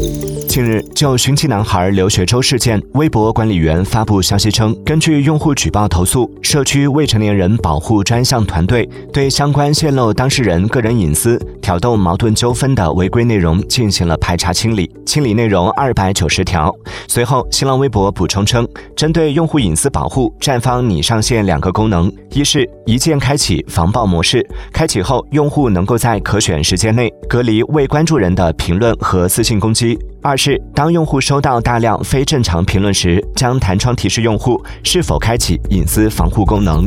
Thank you. 近日，就寻奇男孩刘学周事件，微博管理员发布消息称，根据用户举报投诉，社区未成年人保护专项团队对相关泄露当事人个人隐私、挑逗矛盾纠纷的违规内容进行了排查清理，清理内容二百九十条。随后，新浪微博补充称，针对用户隐私保护，站方拟上线两个功能：一是一键开启防爆模式，开启后用户能够在可选时间内隔离未关注人的评论和私信攻击。二是，当用户收到大量非正常评论时，将弹窗提示用户是否开启隐私防护功能。